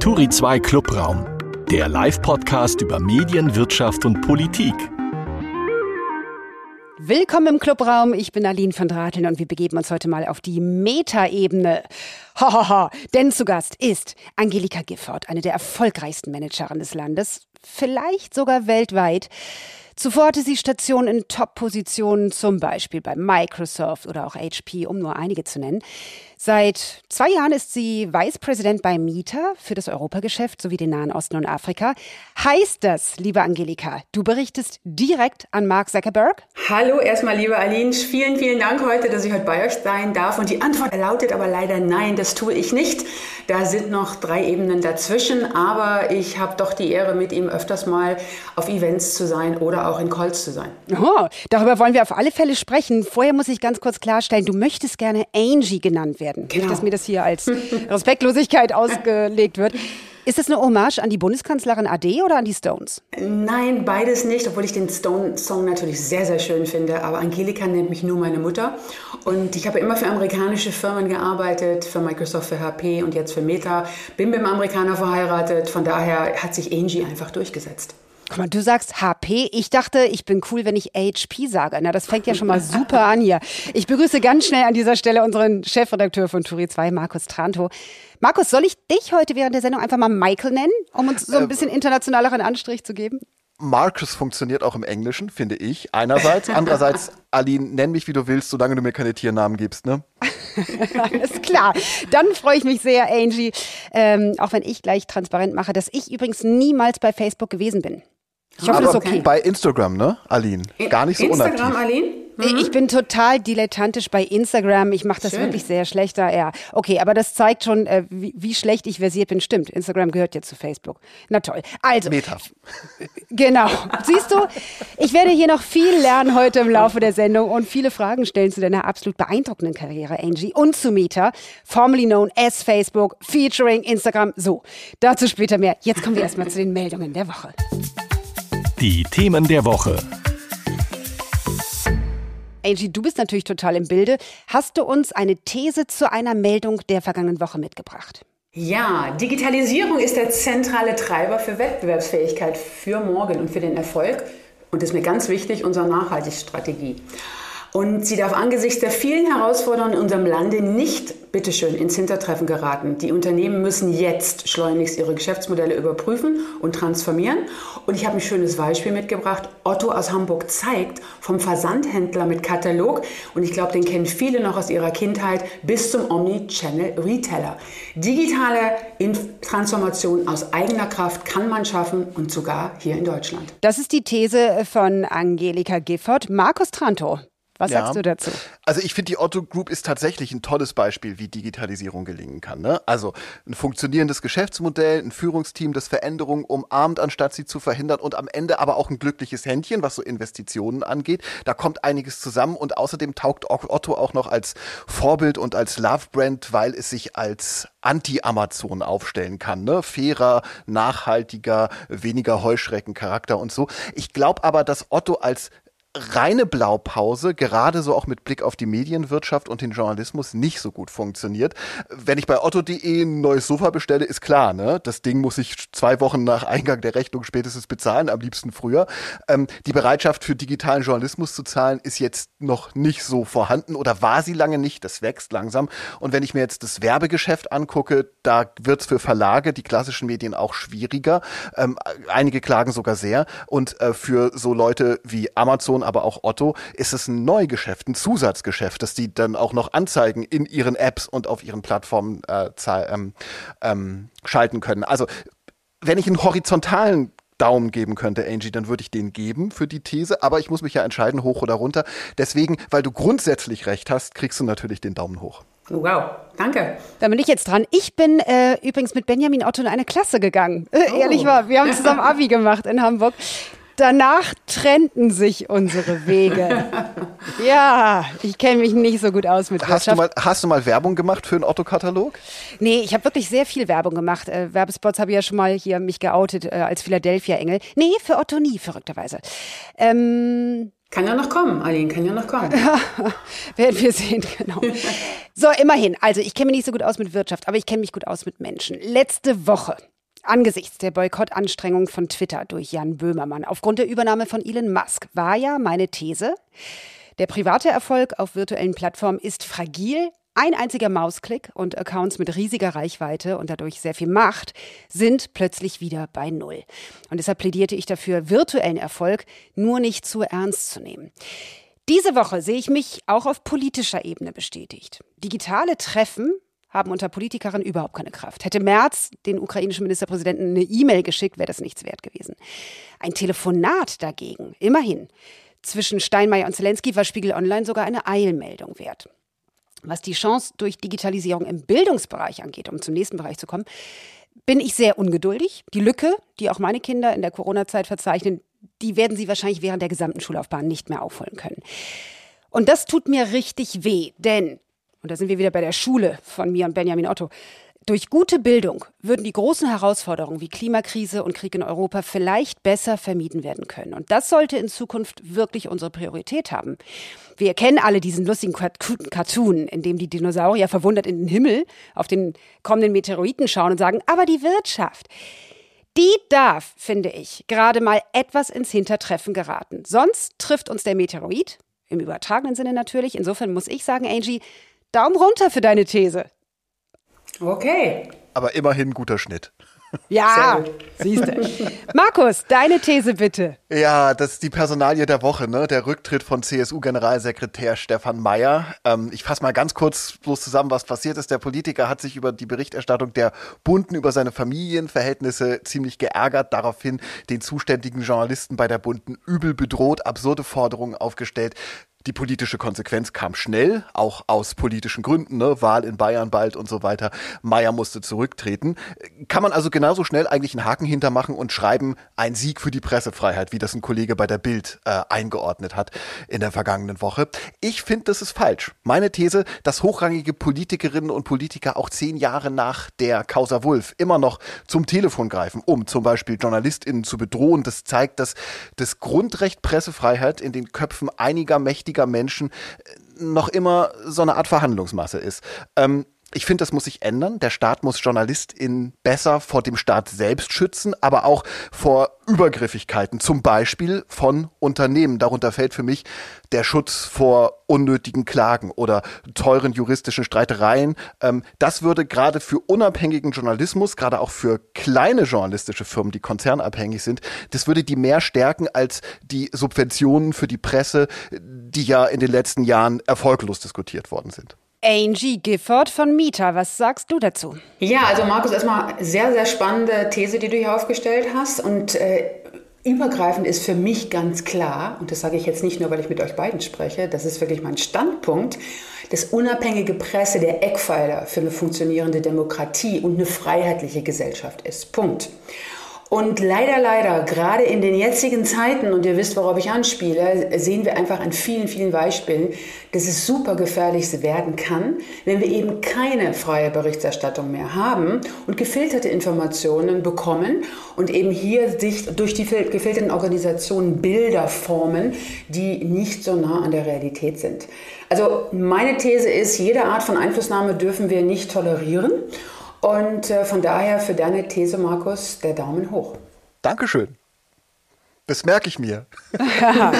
Turi 2 Clubraum, der Live-Podcast über Medien, Wirtschaft und Politik. Willkommen im Clubraum. Ich bin Aline von Drateln und wir begeben uns heute mal auf die Metaebene. Hahaha, denn zu Gast ist Angelika Gifford, eine der erfolgreichsten Managerinnen des Landes, vielleicht sogar weltweit. Zuvor hatte sie Stationen in Top-Positionen, zum Beispiel bei Microsoft oder auch HP, um nur einige zu nennen. Seit zwei Jahren ist sie Vice President bei Mieter für das Europageschäft sowie den Nahen Osten und Afrika. Heißt das, liebe Angelika, du berichtest direkt an Mark Zuckerberg? Hallo erstmal, liebe Aline. Vielen, vielen Dank heute, dass ich heute bei euch sein darf. Und die Antwort lautet aber leider nein, das tue ich nicht. Da sind noch drei Ebenen dazwischen, aber ich habe doch die Ehre, mit ihm öfters mal auf Events zu sein oder auch in Calls zu sein. Oh, darüber wollen wir auf alle Fälle sprechen. Vorher muss ich ganz kurz klarstellen, du möchtest gerne Angie genannt werden werden. Genau. Nicht, dass mir das hier als Respektlosigkeit ausgelegt wird. Ist das eine Hommage an die Bundeskanzlerin AD oder an die Stones? Nein, beides nicht, obwohl ich den Stone-Song natürlich sehr, sehr schön finde. Aber Angelika nennt mich nur meine Mutter. Und ich habe immer für amerikanische Firmen gearbeitet, für Microsoft, für HP und jetzt für Meta. Bin mit einem Amerikaner verheiratet. Von daher hat sich Angie einfach durchgesetzt. Guck mal, du sagst HP. Ich dachte, ich bin cool, wenn ich HP sage. Na, das fängt ja schon mal super an hier. Ich begrüße ganz schnell an dieser Stelle unseren Chefredakteur von Turi 2, Markus Tranto. Markus, soll ich dich heute während der Sendung einfach mal Michael nennen, um uns so ein äh, bisschen internationaleren Anstrich zu geben? Marcus funktioniert auch im Englischen, finde ich. Einerseits. Andererseits, Aline, nenn mich wie du willst, solange du mir keine Tiernamen gibst, ne? Alles klar. Dann freue ich mich sehr, Angie. Ähm, auch wenn ich gleich transparent mache, dass ich übrigens niemals bei Facebook gewesen bin. Ich hoffe, das ist okay. Bei Instagram, ne, Aline? Gar nicht so Instagram, unaktiv. Aline? Mhm. Ich bin total dilettantisch bei Instagram. Ich mache das Schön. wirklich sehr schlecht da. Ja, okay, aber das zeigt schon, äh, wie, wie, schlecht ich versiert bin. Stimmt, Instagram gehört jetzt zu Facebook. Na toll. Also. Meta. Genau. Siehst du, ich werde hier noch viel lernen heute im Laufe der Sendung und viele Fragen stellen zu deiner absolut beeindruckenden Karriere, Angie, und zu Meta, formerly known as Facebook, featuring Instagram. So, dazu später mehr. Jetzt kommen wir erstmal zu den Meldungen der Woche. Die Themen der Woche. Angie, du bist natürlich total im Bilde. Hast du uns eine These zu einer Meldung der vergangenen Woche mitgebracht? Ja, Digitalisierung ist der zentrale Treiber für Wettbewerbsfähigkeit für morgen und für den Erfolg. Und ist mir ganz wichtig, unserer Nachhaltigkeitsstrategie. Und sie darf angesichts der vielen Herausforderungen in unserem Lande nicht, bitteschön, ins Hintertreffen geraten. Die Unternehmen müssen jetzt schleunigst ihre Geschäftsmodelle überprüfen und transformieren. Und ich habe ein schönes Beispiel mitgebracht. Otto aus Hamburg zeigt vom Versandhändler mit Katalog, und ich glaube, den kennen viele noch aus ihrer Kindheit, bis zum Omni-Channel-Retailer. Digitale Transformation aus eigener Kraft kann man schaffen und sogar hier in Deutschland. Das ist die These von Angelika Gifford. Markus Tranto. Was ja. sagst du dazu? Also ich finde, die Otto Group ist tatsächlich ein tolles Beispiel, wie Digitalisierung gelingen kann. Ne? Also ein funktionierendes Geschäftsmodell, ein Führungsteam, das Veränderungen umarmt, anstatt sie zu verhindern und am Ende aber auch ein glückliches Händchen, was so Investitionen angeht. Da kommt einiges zusammen und außerdem taugt Otto auch noch als Vorbild und als Love-Brand, weil es sich als Anti-Amazon aufstellen kann. Ne? Fairer, nachhaltiger, weniger Heuschreckencharakter und so. Ich glaube aber, dass Otto als reine Blaupause, gerade so auch mit Blick auf die Medienwirtschaft und den Journalismus, nicht so gut funktioniert. Wenn ich bei otto.de ein neues Sofa bestelle, ist klar, ne? Das Ding muss ich zwei Wochen nach Eingang der Rechnung spätestens bezahlen, am liebsten früher. Ähm, die Bereitschaft für digitalen Journalismus zu zahlen ist jetzt noch nicht so vorhanden oder war sie lange nicht. Das wächst langsam. Und wenn ich mir jetzt das Werbegeschäft angucke, da wird es für Verlage, die klassischen Medien auch schwieriger. Ähm, einige klagen sogar sehr. Und äh, für so Leute wie Amazon, aber auch Otto, ist es ein Neugeschäft, ein Zusatzgeschäft, dass die dann auch noch Anzeigen in ihren Apps und auf ihren Plattformen äh, ähm, ähm, schalten können. Also wenn ich einen horizontalen Daumen geben könnte, Angie, dann würde ich den geben für die These. Aber ich muss mich ja entscheiden, hoch oder runter. Deswegen, weil du grundsätzlich recht hast, kriegst du natürlich den Daumen hoch. Wow, danke. Da bin ich jetzt dran. Ich bin äh, übrigens mit Benjamin Otto in eine Klasse gegangen. Äh, oh. Ehrlich war, wir haben zusammen Abi gemacht in Hamburg. Danach trennten sich unsere Wege. ja, ich kenne mich nicht so gut aus mit hast Wirtschaft. Du mal, hast du mal Werbung gemacht für einen Otto-Katalog? Nee, ich habe wirklich sehr viel Werbung gemacht. Äh, Werbespots habe ich ja schon mal hier mich geoutet äh, als Philadelphia-Engel. Nee, für Otto nie, verrückterweise. Ähm, Kann ja noch kommen, Aline, kann ja noch kommen. Werden wir sehen, genau. So, immerhin. Also, ich kenne mich nicht so gut aus mit Wirtschaft, aber ich kenne mich gut aus mit Menschen. Letzte Woche Angesichts der Boykottanstrengungen von Twitter durch Jan Böhmermann aufgrund der Übernahme von Elon Musk war ja meine These, der private Erfolg auf virtuellen Plattformen ist fragil. Ein einziger Mausklick und Accounts mit riesiger Reichweite und dadurch sehr viel Macht sind plötzlich wieder bei Null. Und deshalb plädierte ich dafür, virtuellen Erfolg nur nicht zu ernst zu nehmen. Diese Woche sehe ich mich auch auf politischer Ebene bestätigt. Digitale Treffen haben unter Politikerinnen überhaupt keine Kraft. Hätte Merz den ukrainischen Ministerpräsidenten eine E-Mail geschickt, wäre das nichts wert gewesen. Ein Telefonat dagegen, immerhin, zwischen Steinmeier und Zelensky war Spiegel Online sogar eine Eilmeldung wert. Was die Chance durch Digitalisierung im Bildungsbereich angeht, um zum nächsten Bereich zu kommen, bin ich sehr ungeduldig. Die Lücke, die auch meine Kinder in der Corona-Zeit verzeichnen, die werden sie wahrscheinlich während der gesamten Schullaufbahn nicht mehr aufholen können. Und das tut mir richtig weh, denn und da sind wir wieder bei der Schule von mir und Benjamin Otto, durch gute Bildung würden die großen Herausforderungen wie Klimakrise und Krieg in Europa vielleicht besser vermieden werden können. Und das sollte in Zukunft wirklich unsere Priorität haben. Wir kennen alle diesen lustigen Cartoon, in dem die Dinosaurier verwundert in den Himmel auf den kommenden Meteoriten schauen und sagen, aber die Wirtschaft, die darf, finde ich, gerade mal etwas ins Hintertreffen geraten. Sonst trifft uns der Meteorit, im übertragenen Sinne natürlich. Insofern muss ich sagen, Angie, Daumen runter für deine These. Okay. Aber immerhin guter Schnitt. Ja, siehst du. Markus, deine These bitte. Ja, das ist die Personalie der Woche, ne? Der Rücktritt von CSU-Generalsekretär Stefan Mayer. Ähm, ich fasse mal ganz kurz bloß zusammen, was passiert ist. Der Politiker hat sich über die Berichterstattung der Bunden über seine Familienverhältnisse ziemlich geärgert, daraufhin den zuständigen Journalisten bei der Bunden übel bedroht, absurde Forderungen aufgestellt. Die politische Konsequenz kam schnell, auch aus politischen Gründen, ne? Wahl in Bayern bald und so weiter. Meyer musste zurücktreten. Kann man also genauso schnell eigentlich einen Haken hintermachen und schreiben, ein Sieg für die Pressefreiheit, wie das ein Kollege bei der Bild äh, eingeordnet hat in der vergangenen Woche. Ich finde, das ist falsch. Meine These, dass hochrangige Politikerinnen und Politiker auch zehn Jahre nach der Causa Wulf immer noch zum Telefon greifen, um zum Beispiel JournalistInnen zu bedrohen, das zeigt, dass das Grundrecht Pressefreiheit in den Köpfen einiger mächtiger Menschen äh, noch immer so eine Art Verhandlungsmasse ist. Ähm, ich finde, das muss sich ändern. Der Staat muss JournalistInnen besser vor dem Staat selbst schützen, aber auch vor Übergriffigkeiten, zum Beispiel von Unternehmen. Darunter fällt für mich der Schutz vor unnötigen Klagen oder teuren juristischen Streitereien. Ähm, das würde gerade für unabhängigen Journalismus, gerade auch für kleine journalistische Firmen, die konzernabhängig sind, das würde die mehr stärken als die Subventionen für die Presse, die ja in den letzten Jahren erfolglos diskutiert worden sind. Angie Gifford von Mieter, was sagst du dazu? Ja, also Markus, erstmal sehr, sehr spannende These, die du hier aufgestellt hast. Und äh, übergreifend ist für mich ganz klar, und das sage ich jetzt nicht nur, weil ich mit euch beiden spreche, das ist wirklich mein Standpunkt, dass unabhängige Presse der Eckpfeiler für eine funktionierende Demokratie und eine freiheitliche Gesellschaft ist. Punkt. Und leider, leider, gerade in den jetzigen Zeiten, und ihr wisst, worauf ich anspiele, sehen wir einfach an vielen, vielen Beispielen, dass es super gefährlich werden kann, wenn wir eben keine freie Berichterstattung mehr haben und gefilterte Informationen bekommen und eben hier sich durch die gefilterten Organisationen Bilder formen, die nicht so nah an der Realität sind. Also meine These ist, jede Art von Einflussnahme dürfen wir nicht tolerieren. Und äh, von daher für deine These, Markus, der Daumen hoch. Dankeschön. Das merke ich mir. ja,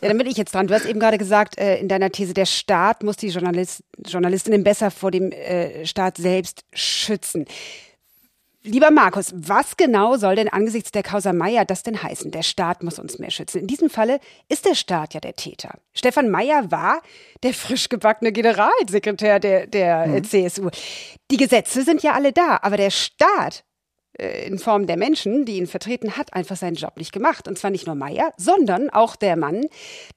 dann bin ich jetzt dran. Du hast eben gerade gesagt, äh, in deiner These, der Staat muss die Journalist, Journalistinnen besser vor dem äh, Staat selbst schützen. Lieber Markus, was genau soll denn angesichts der Causa Meier das denn heißen? Der Staat muss uns mehr schützen. In diesem Falle ist der Staat ja der Täter. Stefan Meier war der frisch gebackene Generalsekretär der, der mhm. CSU. Die Gesetze sind ja alle da, aber der Staat äh, in Form der Menschen, die ihn vertreten, hat einfach seinen Job nicht gemacht. Und zwar nicht nur Meier, sondern auch der Mann,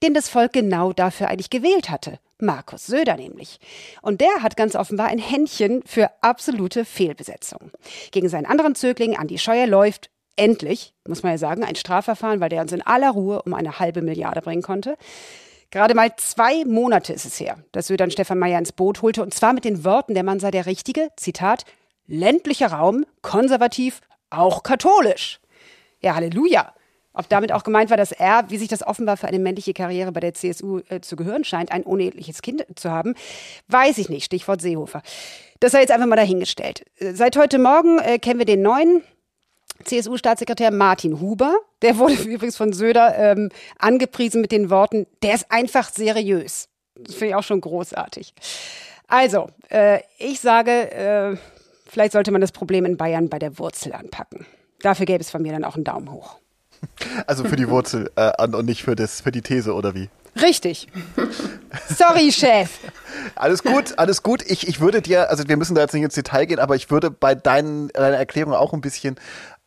den das Volk genau dafür eigentlich gewählt hatte. Markus Söder nämlich. Und der hat ganz offenbar ein Händchen für absolute Fehlbesetzung. Gegen seinen anderen Zögling Andi Scheuer läuft endlich, muss man ja sagen, ein Strafverfahren, weil der uns in aller Ruhe um eine halbe Milliarde bringen konnte. Gerade mal zwei Monate ist es her, dass Söder Stefan Meyer ins Boot holte und zwar mit den Worten, der Mann sei der Richtige, Zitat, ländlicher Raum, konservativ, auch katholisch. Ja, Halleluja. Ob damit auch gemeint war, dass er, wie sich das offenbar für eine männliche Karriere bei der CSU äh, zu gehören scheint, ein uneheliches Kind zu haben, weiß ich nicht. Stichwort Seehofer. Das sei jetzt einfach mal dahingestellt. Äh, seit heute Morgen äh, kennen wir den neuen CSU-Staatssekretär Martin Huber. Der wurde übrigens von Söder ähm, angepriesen mit den Worten, der ist einfach seriös. Das finde ich auch schon großartig. Also, äh, ich sage, äh, vielleicht sollte man das Problem in Bayern bei der Wurzel anpacken. Dafür gäbe es von mir dann auch einen Daumen hoch. Also für die Wurzel äh, an und nicht für, das, für die These, oder wie? Richtig. Sorry, Chef. Alles gut, alles gut. Ich, ich würde dir, also wir müssen da jetzt nicht ins Detail gehen, aber ich würde bei deinen, deiner Erklärung auch ein bisschen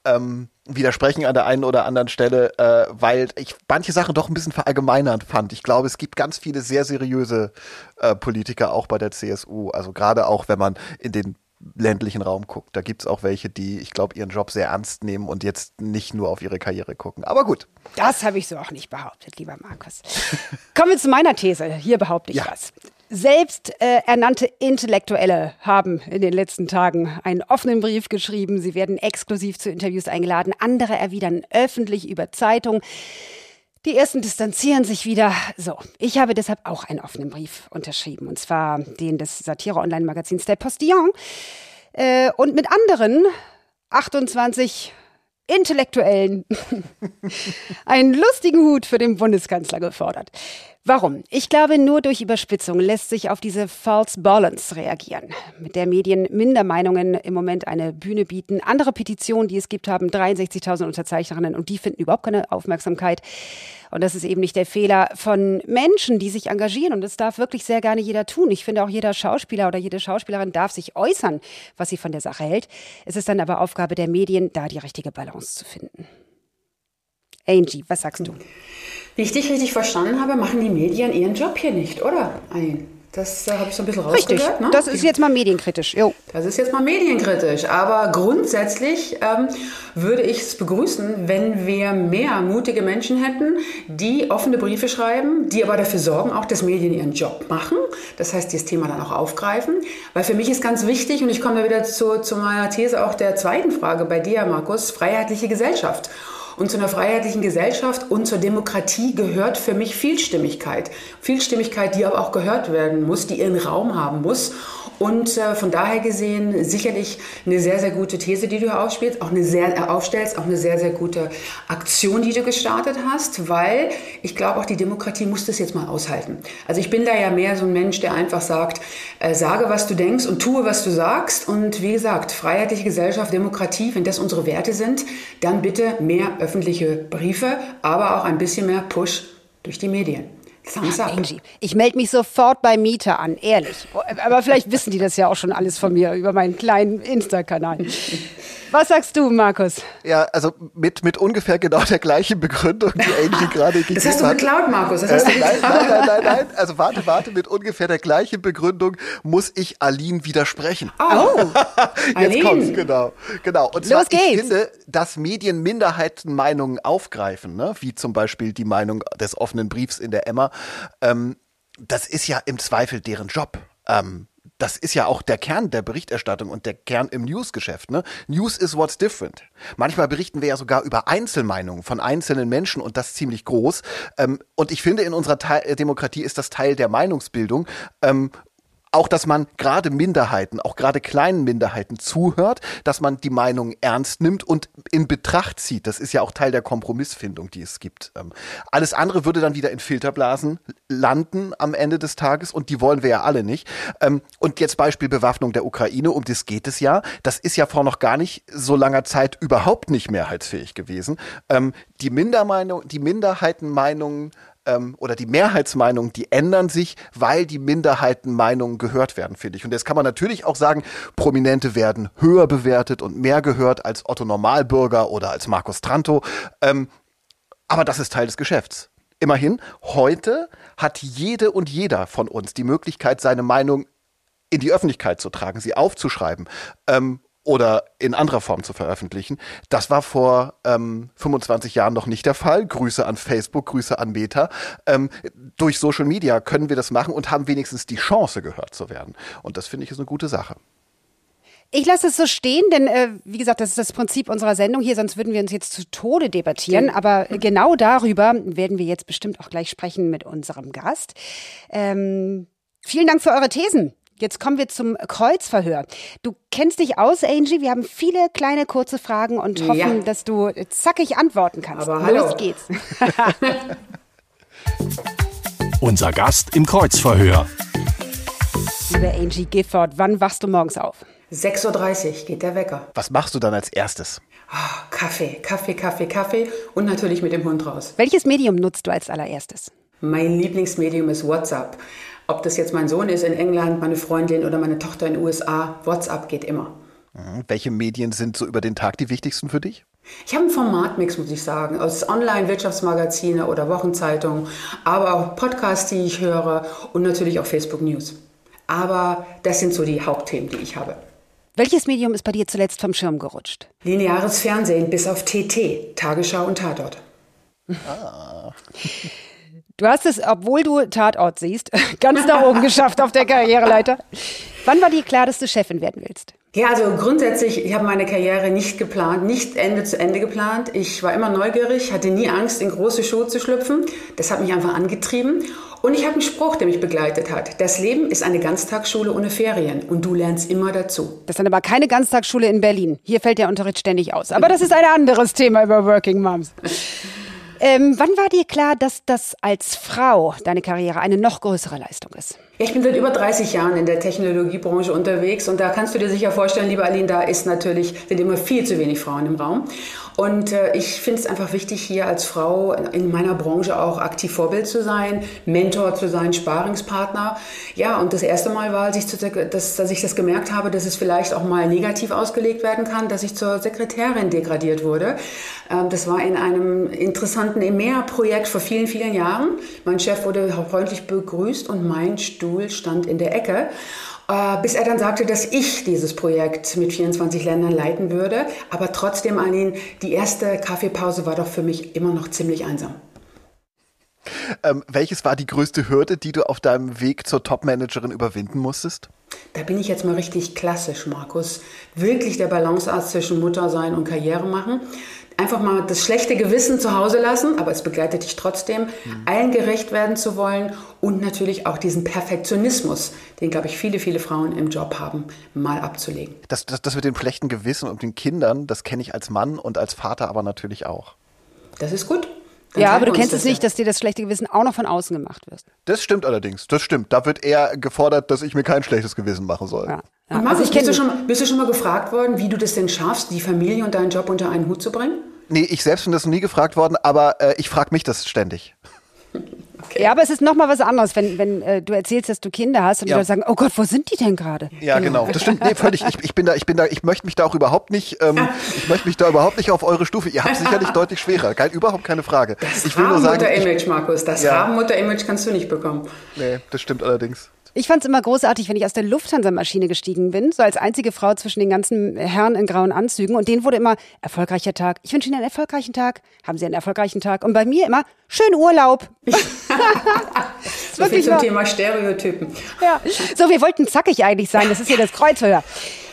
ähm, widersprechen an der einen oder anderen Stelle, äh, weil ich manche Sachen doch ein bisschen verallgemeinernd fand. Ich glaube, es gibt ganz viele sehr seriöse äh, Politiker auch bei der CSU. Also gerade auch, wenn man in den ländlichen Raum guckt. Da gibt es auch welche, die, ich glaube, ihren Job sehr ernst nehmen und jetzt nicht nur auf ihre Karriere gucken. Aber gut. Das habe ich so auch nicht behauptet, lieber Markus. Kommen wir zu meiner These. Hier behaupte ich ja. was. Selbst äh, ernannte Intellektuelle haben in den letzten Tagen einen offenen Brief geschrieben. Sie werden exklusiv zu Interviews eingeladen. Andere erwidern öffentlich über Zeitung. Die ersten distanzieren sich wieder. So, ich habe deshalb auch einen offenen Brief unterschrieben. Und zwar den des Satire-Online-Magazins Der Postillon. Äh, und mit anderen 28 Intellektuellen einen lustigen Hut für den Bundeskanzler gefordert. Warum? Ich glaube, nur durch Überspitzung lässt sich auf diese False Balance reagieren, mit der Medien Mindermeinungen im Moment eine Bühne bieten. Andere Petitionen, die es gibt, haben 63.000 Unterzeichnerinnen und die finden überhaupt keine Aufmerksamkeit. Und das ist eben nicht der Fehler von Menschen, die sich engagieren. Und das darf wirklich sehr gerne jeder tun. Ich finde auch jeder Schauspieler oder jede Schauspielerin darf sich äußern, was sie von der Sache hält. Es ist dann aber Aufgabe der Medien, da die richtige Balance zu finden. Angie, was sagst du? Wie ich dich richtig verstanden habe, machen die Medien ihren Job hier nicht, oder? Ein. Das äh, habe ich so ein bisschen rausgehört. Richtig, ne? das ist jetzt mal medienkritisch. Jo. Das ist jetzt mal medienkritisch. Aber grundsätzlich ähm, würde ich es begrüßen, wenn wir mehr mutige Menschen hätten, die offene Briefe schreiben, die aber dafür sorgen, auch dass Medien ihren Job machen. Das heißt, dieses Thema dann auch aufgreifen. Weil für mich ist ganz wichtig, und ich komme da wieder zu, zu meiner These auch der zweiten Frage bei dir, Markus, freiheitliche Gesellschaft. Und zu einer freiheitlichen Gesellschaft und zur Demokratie gehört für mich Vielstimmigkeit. Vielstimmigkeit, die aber auch gehört werden muss, die ihren Raum haben muss. Und äh, von daher gesehen sicherlich eine sehr, sehr gute These, die du aufspielst, auch eine sehr, äh, aufstellst, auch eine sehr, sehr gute Aktion, die du gestartet hast, weil ich glaube, auch die Demokratie muss das jetzt mal aushalten. Also ich bin da ja mehr so ein Mensch, der einfach sagt, äh, sage, was du denkst und tue, was du sagst. Und wie gesagt, freiheitliche Gesellschaft, Demokratie, wenn das unsere Werte sind, dann bitte mehr öffentliche Briefe, aber auch ein bisschen mehr Push durch die Medien. Thumbs up. Angie, ich melde mich sofort bei Mieter an, ehrlich. Aber vielleicht wissen die das ja auch schon alles von mir über meinen kleinen Insta-Kanal. Was sagst du, Markus? Ja, also mit, mit ungefähr genau der gleichen Begründung, die Angie gerade gegeben hat. Das hast du geklaut, Markus. Das hast äh, nein, nein, nein, nein, nein. Also warte, warte, mit ungefähr der gleichen Begründung muss ich Aline widersprechen. Oh, Jetzt Aline. kommt's, genau. genau. Und zwar, Los geht's. ich finde, dass Medien Minderheitenmeinungen aufgreifen, ne? wie zum Beispiel die Meinung des offenen Briefs in der Emma, ähm, das ist ja im Zweifel deren Job. Ähm, das ist ja auch der Kern der Berichterstattung und der Kern im Newsgeschäft. Ne? News is what's different. Manchmal berichten wir ja sogar über Einzelmeinungen von einzelnen Menschen und das ziemlich groß. Ähm, und ich finde, in unserer Teil Demokratie ist das Teil der Meinungsbildung. Ähm, auch, dass man gerade Minderheiten, auch gerade kleinen Minderheiten zuhört, dass man die Meinung ernst nimmt und in Betracht zieht. Das ist ja auch Teil der Kompromissfindung, die es gibt. Ähm, alles andere würde dann wieder in Filterblasen landen am Ende des Tages und die wollen wir ja alle nicht. Ähm, und jetzt Beispiel Bewaffnung der Ukraine, um das geht es ja. Das ist ja vor noch gar nicht so langer Zeit überhaupt nicht mehrheitsfähig gewesen. Ähm, die Mindermeinung, die Minderheitenmeinungen ähm, oder die Mehrheitsmeinungen, die ändern sich, weil die Minderheitenmeinungen gehört werden, finde ich. Und jetzt kann man natürlich auch sagen, Prominente werden höher bewertet und mehr gehört als Otto Normalbürger oder als Markus Tranto. Ähm, aber das ist Teil des Geschäfts. Immerhin, heute hat jede und jeder von uns die Möglichkeit, seine Meinung in die Öffentlichkeit zu tragen, sie aufzuschreiben. Ähm, oder in anderer Form zu veröffentlichen. Das war vor ähm, 25 Jahren noch nicht der Fall. Grüße an Facebook, Grüße an Meta. Ähm, durch Social Media können wir das machen und haben wenigstens die Chance, gehört zu werden. Und das finde ich ist eine gute Sache. Ich lasse es so stehen, denn äh, wie gesagt, das ist das Prinzip unserer Sendung hier, sonst würden wir uns jetzt zu Tode debattieren. Aber genau darüber werden wir jetzt bestimmt auch gleich sprechen mit unserem Gast. Ähm, vielen Dank für eure Thesen. Jetzt kommen wir zum Kreuzverhör. Du kennst dich aus, Angie. Wir haben viele kleine kurze Fragen und hoffen, ja. dass du zackig antworten kannst. Aber hallo. Los geht's. Unser Gast im Liebe Angie Gifford, wann wachst du morgens auf? 6.30 Uhr geht der Wecker. Was machst du dann als erstes? Oh, Kaffee, Kaffee, Kaffee, Kaffee und natürlich mit dem Hund raus. Welches Medium nutzt du als allererstes? Mein Lieblingsmedium ist WhatsApp. Ob das jetzt mein Sohn ist in England, meine Freundin oder meine Tochter in den USA, WhatsApp geht immer. Mhm. Welche Medien sind so über den Tag die wichtigsten für dich? Ich habe einen Formatmix, muss ich sagen, aus Online-Wirtschaftsmagazine oder Wochenzeitungen, aber auch Podcasts, die ich höre und natürlich auch Facebook News. Aber das sind so die Hauptthemen, die ich habe. Welches Medium ist bei dir zuletzt vom Schirm gerutscht? Lineares Fernsehen bis auf TT, Tagesschau und Tatort. Ah. Du hast es, obwohl du Tatort siehst, ganz nach oben geschafft auf der Karriereleiter. Wann war dir klar, dass du Chefin werden willst? Ja, also grundsätzlich, ich habe meine Karriere nicht geplant, nicht Ende zu Ende geplant. Ich war immer neugierig, hatte nie Angst, in große Schuhe zu schlüpfen. Das hat mich einfach angetrieben. Und ich habe einen Spruch, der mich begleitet hat. Das Leben ist eine Ganztagsschule ohne Ferien und du lernst immer dazu. Das ist dann aber keine Ganztagsschule in Berlin. Hier fällt der Unterricht ständig aus. Aber das ist ein anderes Thema über Working Moms. Ähm, wann war dir klar, dass das als Frau deine Karriere eine noch größere Leistung ist? Ich bin seit über 30 Jahren in der Technologiebranche unterwegs und da kannst du dir sicher vorstellen, liebe Aline, da ist natürlich, sind immer viel zu wenig Frauen im Raum. Und äh, ich finde es einfach wichtig, hier als Frau in meiner Branche auch aktiv Vorbild zu sein, Mentor zu sein, Sparingspartner. Ja, und das erste Mal war, dass ich das gemerkt habe, dass es vielleicht auch mal negativ ausgelegt werden kann, dass ich zur Sekretärin degradiert wurde. Ähm, das war in einem interessanten EMEA-Projekt vor vielen, vielen Jahren. Mein Chef wurde freundlich begrüßt und mein Stuhl stand in der Ecke. Äh, bis er dann sagte, dass ich dieses Projekt mit 24 Ländern leiten würde. Aber trotzdem, Aline, die erste Kaffeepause war doch für mich immer noch ziemlich einsam. Ähm, welches war die größte Hürde, die du auf deinem Weg zur Topmanagerin überwinden musstest? Da bin ich jetzt mal richtig klassisch, Markus. Wirklich der Balancearzt zwischen Mutter sein und Karriere machen einfach mal das schlechte Gewissen zu Hause lassen, aber es begleitet dich trotzdem, mhm. allen gerecht werden zu wollen und natürlich auch diesen Perfektionismus, den, glaube ich, viele, viele Frauen im Job haben, mal abzulegen. Das, das, das mit dem schlechten Gewissen und den Kindern, das kenne ich als Mann und als Vater aber natürlich auch. Das ist gut. Dann ja, aber du kennst es nicht, ja. dass dir das schlechte Gewissen auch noch von außen gemacht wird. Das stimmt allerdings, das stimmt. Da wird eher gefordert, dass ich mir kein schlechtes Gewissen machen soll. Ja. Ja. Und Markus, also bist, du schon, bist du schon mal gefragt worden, wie du das denn schaffst, die Familie und deinen Job unter einen Hut zu bringen? Nee, ich selbst bin das noch nie gefragt worden, aber äh, ich frage mich das ständig. Okay. Ja, aber es ist nochmal was anderes, wenn, wenn äh, du erzählst, dass du Kinder hast und ja. die Leute sagen, oh Gott, wo sind die denn gerade? Ja, genau. genau. Das stimmt. Nee, völlig. Ich, ich bin da, ich bin da, ich möchte mich da auch überhaupt nicht, ähm, ich möchte mich da überhaupt nicht auf eure Stufe. Ihr habt sicherlich deutlich schwerer. Kein, überhaupt keine Frage. Das ich will nur sagen. Mutter-Image, Markus. Das ja. Rabenmutter-Image kannst du nicht bekommen. Nee, das stimmt allerdings. Ich fand es immer großartig, wenn ich aus der Lufthansa-Maschine gestiegen bin, so als einzige Frau zwischen den ganzen Herren in grauen Anzügen. Und denen wurde immer erfolgreicher Tag. Ich wünsche Ihnen einen erfolgreichen Tag. Haben Sie einen erfolgreichen Tag? Und bei mir immer schönen Urlaub. so viel zum wahr. Thema Stereotypen. Ja. So, wir wollten zackig eigentlich sein. Das ist hier das Kreuzfeuer.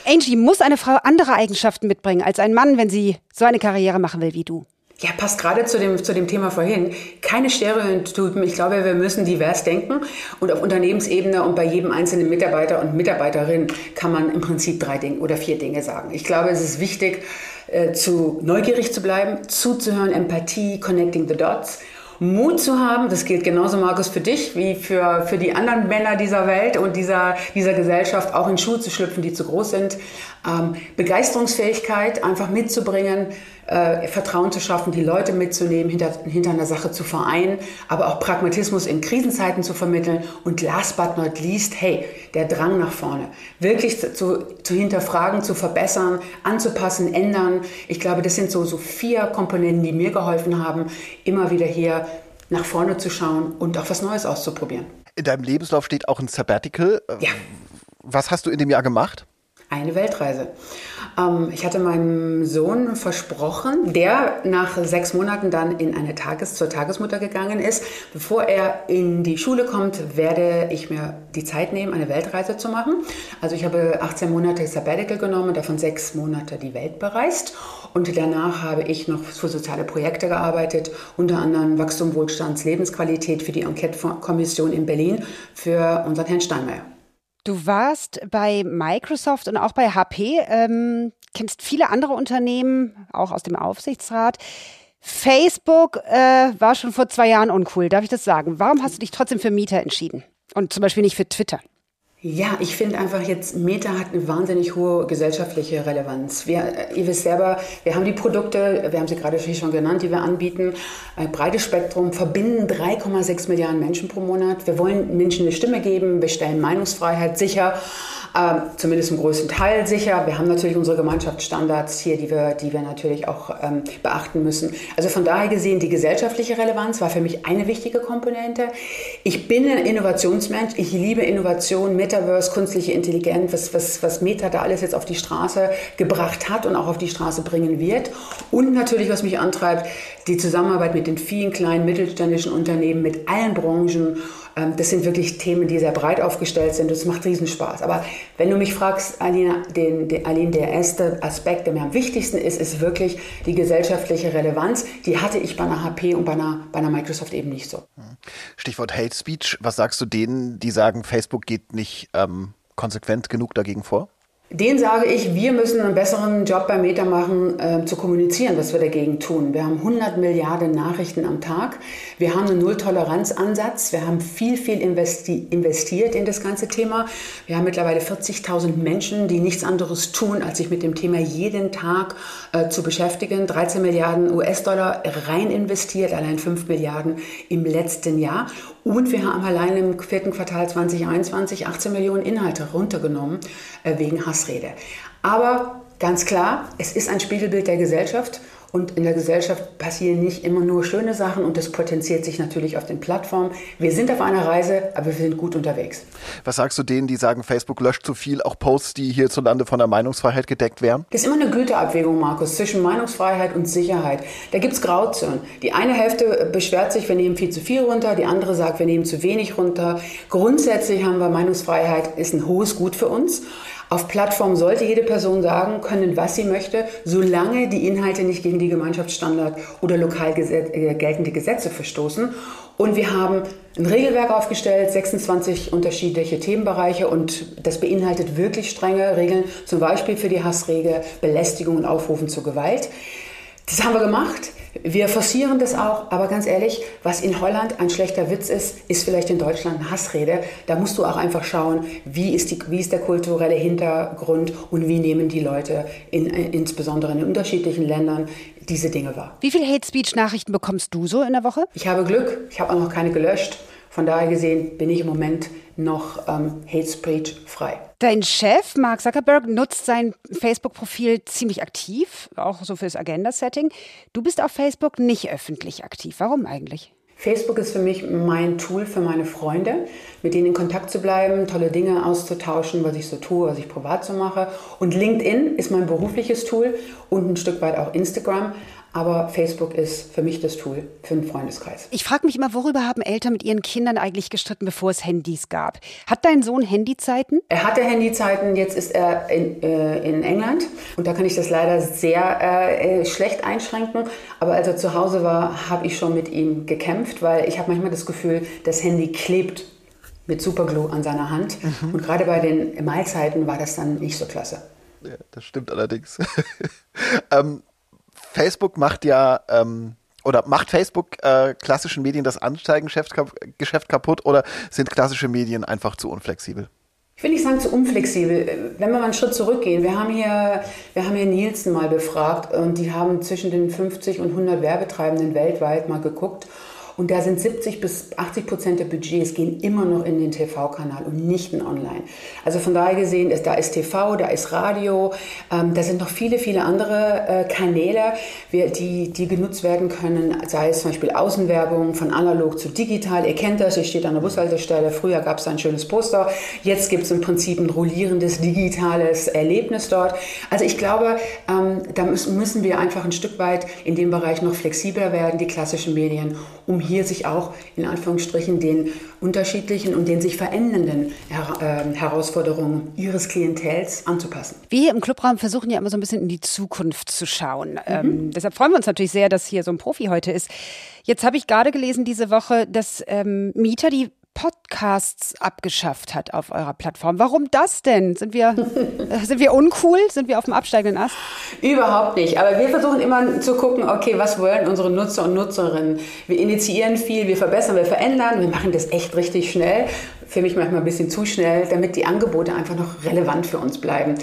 Angie, muss eine Frau andere Eigenschaften mitbringen als ein Mann, wenn sie so eine Karriere machen will wie du? Ja, passt gerade zu dem, zu dem Thema vorhin. Keine Stereotypen. Ich glaube, wir müssen divers denken. Und auf Unternehmensebene und bei jedem einzelnen Mitarbeiter und Mitarbeiterin kann man im Prinzip drei Dinge oder vier Dinge sagen. Ich glaube, es ist wichtig, äh, zu neugierig zu bleiben, zuzuhören, Empathie, connecting the dots Mut zu haben, das gilt genauso, Markus, für dich wie für, für die anderen Männer dieser Welt und dieser, dieser Gesellschaft, auch in Schuhe zu schlüpfen, die zu groß sind. Ähm, Begeisterungsfähigkeit einfach mitzubringen, äh, Vertrauen zu schaffen, die Leute mitzunehmen, hinter, hinter einer Sache zu vereinen, aber auch Pragmatismus in Krisenzeiten zu vermitteln und last but not least, hey, der Drang nach vorne, wirklich zu, zu hinterfragen, zu verbessern, anzupassen, ändern. Ich glaube, das sind so, so vier Komponenten, die mir geholfen haben, immer wieder hier nach vorne zu schauen und auch was Neues auszuprobieren. In deinem Lebenslauf steht auch ein Sabbatical. Ja. Was hast du in dem Jahr gemacht? eine Weltreise. Ähm, ich hatte meinem Sohn versprochen, der nach sechs Monaten dann in eine Tages zur Tagesmutter gegangen ist. Bevor er in die Schule kommt, werde ich mir die Zeit nehmen, eine Weltreise zu machen. Also ich habe 18 Monate Sabbatical genommen, davon sechs Monate die Welt bereist. Und danach habe ich noch für soziale Projekte gearbeitet, unter anderem Wachstum, Wohlstands, Lebensqualität für die Enquete-Kommission in Berlin für unseren Herrn Steinmeier. Du warst bei Microsoft und auch bei HP, ähm, kennst viele andere Unternehmen, auch aus dem Aufsichtsrat. Facebook äh, war schon vor zwei Jahren uncool, darf ich das sagen? Warum hast du dich trotzdem für Mieter entschieden und zum Beispiel nicht für Twitter? Ja, ich finde einfach jetzt, Meta hat eine wahnsinnig hohe gesellschaftliche Relevanz. Wir, äh, ihr wisst selber, wir haben die Produkte, wir haben sie gerade schon genannt, die wir anbieten, ein breites Spektrum, verbinden 3,6 Milliarden Menschen pro Monat. Wir wollen Menschen eine Stimme geben, wir stellen Meinungsfreiheit sicher äh, zumindest im größten Teil sicher. Wir haben natürlich unsere Gemeinschaftsstandards hier, die wir, die wir natürlich auch ähm, beachten müssen. Also von daher gesehen, die gesellschaftliche Relevanz war für mich eine wichtige Komponente. Ich bin ein Innovationsmensch. Ich liebe Innovation, Metaverse, künstliche Intelligenz, was, was, was Meta da alles jetzt auf die Straße gebracht hat und auch auf die Straße bringen wird. Und natürlich, was mich antreibt, die Zusammenarbeit mit den vielen kleinen mittelständischen Unternehmen, mit allen Branchen das sind wirklich Themen, die sehr breit aufgestellt sind. Das macht riesen Spaß. Aber wenn du mich fragst, Alina, den, den, Aline, der erste Aspekt, der mir am wichtigsten ist, ist wirklich die gesellschaftliche Relevanz. Die hatte ich bei einer HP und bei einer, bei einer Microsoft eben nicht so. Stichwort Hate Speech. Was sagst du denen, die sagen, Facebook geht nicht ähm, konsequent genug dagegen vor? Den sage ich, wir müssen einen besseren Job bei Meta machen, äh, zu kommunizieren, was wir dagegen tun. Wir haben 100 Milliarden Nachrichten am Tag. Wir haben einen Nulltoleranzansatz. Wir haben viel, viel investi investiert in das ganze Thema. Wir haben mittlerweile 40.000 Menschen, die nichts anderes tun, als sich mit dem Thema jeden Tag äh, zu beschäftigen. 13 Milliarden US-Dollar rein investiert, allein 5 Milliarden im letzten Jahr. Und wir haben allein im vierten Quartal 2021 18 Millionen Inhalte runtergenommen äh, wegen Hassrede. Aber ganz klar, es ist ein Spiegelbild der Gesellschaft und in der Gesellschaft passieren nicht immer nur schöne Sachen und das potenziert sich natürlich auf den Plattformen. Wir sind auf einer Reise, aber wir sind gut unterwegs. Was sagst du denen, die sagen, Facebook löscht zu viel, auch Posts, die hierzulande von der Meinungsfreiheit gedeckt wären? Das ist immer eine Güteabwägung, Markus, zwischen Meinungsfreiheit und Sicherheit. Da gibt es Grauzonen. Die eine Hälfte beschwert sich, wir nehmen viel zu viel runter, die andere sagt, wir nehmen zu wenig runter. Grundsätzlich haben wir Meinungsfreiheit, ist ein hohes Gut für uns. Auf Plattform sollte jede Person sagen können, was sie möchte, solange die Inhalte nicht gegen die Gemeinschaftsstandard oder lokal äh, geltende Gesetze verstoßen. Und wir haben ein Regelwerk aufgestellt, 26 unterschiedliche Themenbereiche und das beinhaltet wirklich strenge Regeln, zum Beispiel für die Hassregel Belästigung und Aufrufen zur Gewalt. Das haben wir gemacht. Wir forcieren das auch, aber ganz ehrlich, was in Holland ein schlechter Witz ist, ist vielleicht in Deutschland eine Hassrede. Da musst du auch einfach schauen, wie ist, die, wie ist der kulturelle Hintergrund und wie nehmen die Leute in, insbesondere in unterschiedlichen Ländern diese Dinge wahr. Wie viele Hate Speech Nachrichten bekommst du so in der Woche? Ich habe Glück, ich habe auch noch keine gelöscht. Von daher gesehen bin ich im Moment noch ähm, Hate Speech frei. Dein Chef, Mark Zuckerberg, nutzt sein Facebook-Profil ziemlich aktiv, auch so fürs Agenda-Setting. Du bist auf Facebook nicht öffentlich aktiv. Warum eigentlich? Facebook ist für mich mein Tool für meine Freunde, mit denen in Kontakt zu bleiben, tolle Dinge auszutauschen, was ich so tue, was ich privat so mache. Und LinkedIn ist mein berufliches Tool und ein Stück weit auch Instagram. Aber Facebook ist für mich das Tool für einen Freundeskreis. Ich frage mich immer, worüber haben Eltern mit ihren Kindern eigentlich gestritten, bevor es Handys gab? Hat dein Sohn Handyzeiten? Er hatte Handyzeiten, jetzt ist er in, äh, in England und da kann ich das leider sehr äh, schlecht einschränken. Aber als er zu Hause war, habe ich schon mit ihm gekämpft, weil ich habe manchmal das Gefühl, das Handy klebt mit Superglue an seiner Hand. Mhm. Und gerade bei den Mahlzeiten war das dann nicht so klasse. Ja, das stimmt allerdings. ähm, Facebook macht ja ähm, oder macht Facebook äh, klassischen Medien das Anzeigengeschäft Geschäft kaputt oder sind klassische Medien einfach zu unflexibel? Ich will nicht sagen zu unflexibel. Wenn wir mal einen Schritt zurückgehen, wir haben hier, wir haben hier Nielsen mal befragt und die haben zwischen den 50 und 100 Werbetreibenden weltweit mal geguckt Und da sind 70 bis 80 Prozent der Budgets gehen immer noch in den TV-Kanal und nicht in Online. Also von daher gesehen, da ist TV, da ist Radio, ähm, da sind noch viele, viele andere äh, Kanäle, die, die genutzt werden können, sei es zum Beispiel Außenwerbung von analog zu digital. Ihr kennt das, ihr steht an der Bushaltestelle, früher gab es ein schönes Poster, jetzt gibt es im Prinzip ein rollierendes digitales Erlebnis dort. Also ich glaube, ähm, da müssen, müssen wir einfach ein Stück weit in dem Bereich noch flexibler werden, die klassischen Medien, um hier sich auch in Anführungsstrichen den unterschiedlichen und den sich verändernden Her äh, Herausforderungen ihres Klientels anzupassen. Wir hier im Clubraum versuchen ja immer so ein bisschen in die Zukunft zu schauen. Mhm. Ähm, deshalb freuen wir uns natürlich sehr, dass hier so ein Profi heute ist. Jetzt habe ich gerade gelesen diese Woche, dass ähm, Mieter die Podcasts abgeschafft hat auf eurer Plattform. Warum das denn? Sind wir, sind wir uncool? Sind wir auf dem absteigenden Ast? Überhaupt nicht. Aber wir versuchen immer zu gucken, okay, was wollen unsere Nutzer und Nutzerinnen? Wir initiieren viel, wir verbessern, wir verändern. Wir machen das echt richtig schnell für mich manchmal ein bisschen zu schnell, damit die Angebote einfach noch relevant für uns bleiben.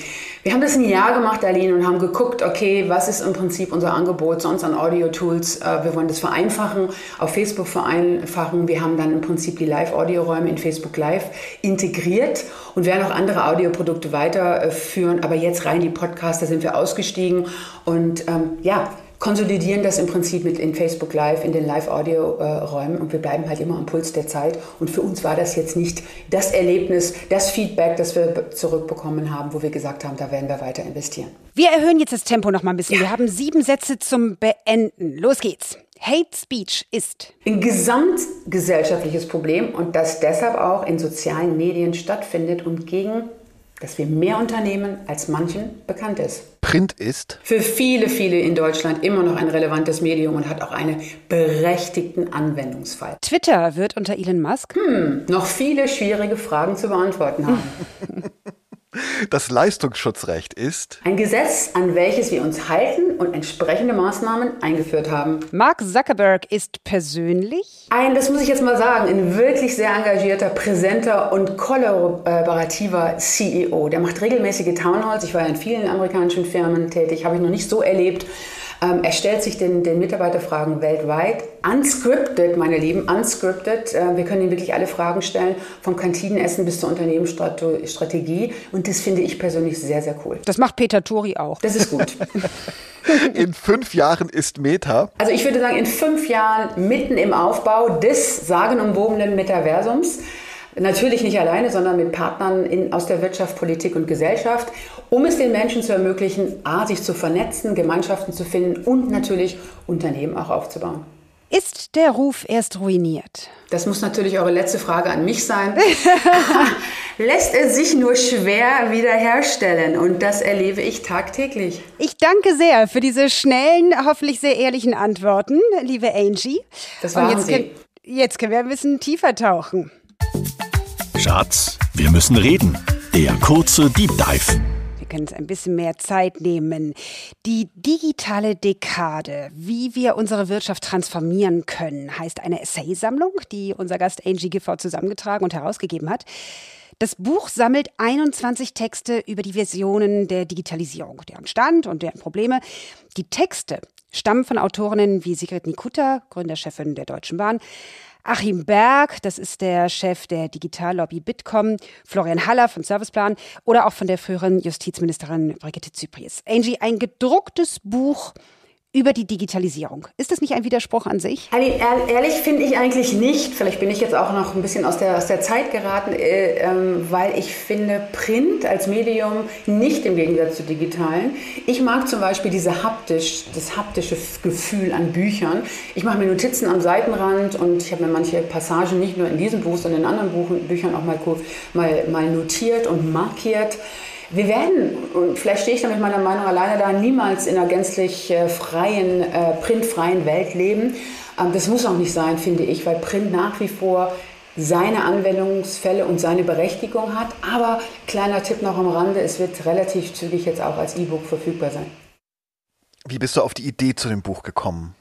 Wir haben das ein Jahr gemacht, Aline, und haben geguckt, okay, was ist im Prinzip unser Angebot sonst an Audio-Tools? Äh, wir wollen das vereinfachen, auf Facebook vereinfachen. Wir haben dann im Prinzip die Live-Audio-Räume in Facebook Live integriert und werden auch andere Audioprodukte weiterführen. Aber jetzt rein die Podcasts, da sind wir ausgestiegen und ähm, ja, konsolidieren das im Prinzip mit in Facebook Live, in den Live-Audio-Räumen und wir bleiben halt immer am Puls der Zeit. Und für uns war das jetzt nicht das Erlebnis, das Feedback, das wir zurückbekommen haben, wo wir gesagt haben, da werden wir weiter investieren. Wir erhöhen jetzt das Tempo noch mal ein bisschen. Ja. Wir haben sieben Sätze zum Beenden. Los geht's. Hate Speech ist ein gesamtgesellschaftliches Problem und das deshalb auch in sozialen Medien stattfindet und gegen dass wir mehr Unternehmen als manchen bekannt ist. Print ist für viele, viele in Deutschland immer noch ein relevantes Medium und hat auch einen berechtigten Anwendungsfall. Twitter wird unter Elon Musk hm, noch viele schwierige Fragen zu beantworten haben. Das Leistungsschutzrecht ist ein Gesetz, an welches wir uns halten und entsprechende Maßnahmen eingeführt haben. Mark Zuckerberg ist persönlich ein, das muss ich jetzt mal sagen, ein wirklich sehr engagierter, präsenter und kollaborativer CEO. Der macht regelmäßige Townhalls. Ich war ja in vielen amerikanischen Firmen tätig, habe ich noch nicht so erlebt. Ähm, er stellt sich den, den Mitarbeiterfragen weltweit. Unscripted, meine Lieben, unscripted. Äh, wir können ihm wirklich alle Fragen stellen, vom Kantinenessen bis zur Unternehmensstrategie. Und das finde ich persönlich sehr, sehr cool. Das macht Peter Tori auch. Das ist gut. in fünf Jahren ist Meta. Also ich würde sagen, in fünf Jahren mitten im Aufbau des sagenumwobenen Metaversums. Natürlich nicht alleine, sondern mit Partnern in, aus der Wirtschaft, Politik und Gesellschaft, um es den Menschen zu ermöglichen, A, sich zu vernetzen, Gemeinschaften zu finden und natürlich Unternehmen auch aufzubauen. Ist der Ruf erst ruiniert? Das muss natürlich eure letzte Frage an mich sein. Lässt er sich nur schwer wiederherstellen und das erlebe ich tagtäglich. Ich danke sehr für diese schnellen, hoffentlich sehr ehrlichen Antworten, liebe Angie. Das waren und jetzt Sie. Können, jetzt können wir ein bisschen tiefer tauchen. Schatz, wir müssen reden. Der kurze Deep Dive. Wir können uns ein bisschen mehr Zeit nehmen. Die digitale Dekade, wie wir unsere Wirtschaft transformieren können, heißt eine Essaysammlung, die unser Gast Angie Gifford zusammengetragen und herausgegeben hat. Das Buch sammelt 21 Texte über die Versionen der Digitalisierung, deren Stand und deren Probleme. Die Texte stammen von Autorinnen wie Sigrid Nikutta, Gründerchefin der Deutschen Bahn, Achim Berg, das ist der Chef der Digitallobby Bitkom, Florian Haller von Serviceplan oder auch von der früheren Justizministerin Brigitte Zypries. Angie, ein gedrucktes Buch über die Digitalisierung. Ist das nicht ein Widerspruch an sich? Ehrlich finde ich eigentlich nicht. Vielleicht bin ich jetzt auch noch ein bisschen aus der, aus der Zeit geraten, äh, ähm, weil ich finde Print als Medium nicht im Gegensatz zu digitalen. Ich mag zum Beispiel diese haptisch, das haptische Gefühl an Büchern. Ich mache mir Notizen am Seitenrand und ich habe mir manche Passagen nicht nur in diesem Buch, sondern in anderen Buchen, Büchern auch mal, mal, mal notiert und markiert. Wir werden, und vielleicht stehe ich da mit meiner Meinung alleine da, niemals in einer gänzlich äh, freien, äh, printfreien Welt leben. Ähm, das muss auch nicht sein, finde ich, weil Print nach wie vor seine Anwendungsfälle und seine Berechtigung hat. Aber kleiner Tipp noch am Rande, es wird relativ zügig jetzt auch als E-Book verfügbar sein. Wie bist du auf die Idee zu dem Buch gekommen?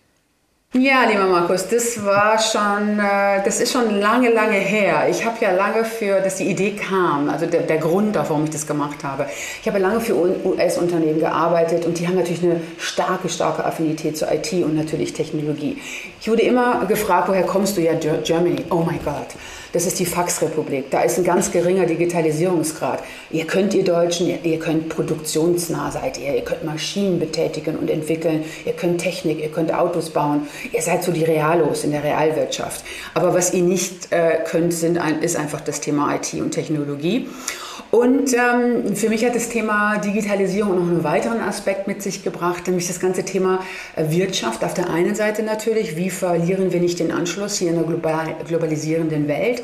Ja, lieber Markus, das war schon, äh, das ist schon lange, lange her. Ich habe ja lange für, dass die Idee kam, also der, der Grund, warum ich das gemacht habe. Ich habe lange für US-Unternehmen gearbeitet und die haben natürlich eine starke, starke Affinität zur IT und natürlich Technologie. Ich wurde immer gefragt, woher kommst du? Ja, Germany. Oh mein Gott. Das ist die Faxrepublik. Da ist ein ganz geringer Digitalisierungsgrad. Ihr könnt, ihr Deutschen, ihr, ihr könnt produktionsnah seid ihr. Ihr könnt Maschinen betätigen und entwickeln. Ihr könnt Technik, ihr könnt Autos bauen. Ihr seid so die Realos in der Realwirtschaft. Aber was ihr nicht äh, könnt, sind ist einfach das Thema IT und Technologie. Und ähm, für mich hat das Thema Digitalisierung noch einen weiteren Aspekt mit sich gebracht, nämlich das ganze Thema äh, Wirtschaft. Auf der einen Seite natürlich, wie verlieren wir nicht den Anschluss hier in der global, globalisierenden Welt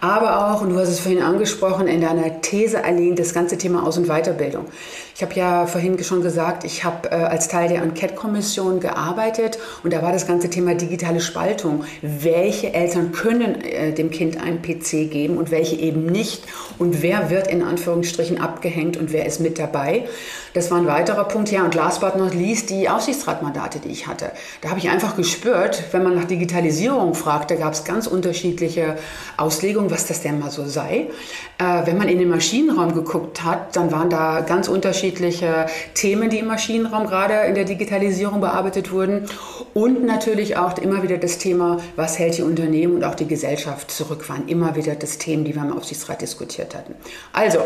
aber auch, und du hast es vorhin angesprochen, in deiner These erlehnt das ganze Thema Aus- und Weiterbildung. Ich habe ja vorhin schon gesagt, ich habe äh, als Teil der Enquete-Kommission gearbeitet und da war das ganze Thema digitale Spaltung. Welche Eltern können äh, dem Kind einen PC geben und welche eben nicht? Und wer wird in Anführungsstrichen abgehängt und wer ist mit dabei? Das war ein weiterer Punkt. Ja, und last but not least die Aufsichtsratmandate, die ich hatte. Da habe ich einfach gespürt, wenn man nach Digitalisierung fragte, gab es ganz unterschiedliche Auslegungen, was das denn mal so sei. Äh, wenn man in den Maschinenraum geguckt hat, dann waren da ganz unterschiedliche Themen, die im Maschinenraum gerade in der Digitalisierung bearbeitet wurden. Und natürlich auch immer wieder das Thema, was hält die Unternehmen und auch die Gesellschaft zurück, waren immer wieder das Thema, die wir im Aufsichtsrat diskutiert hatten. Also,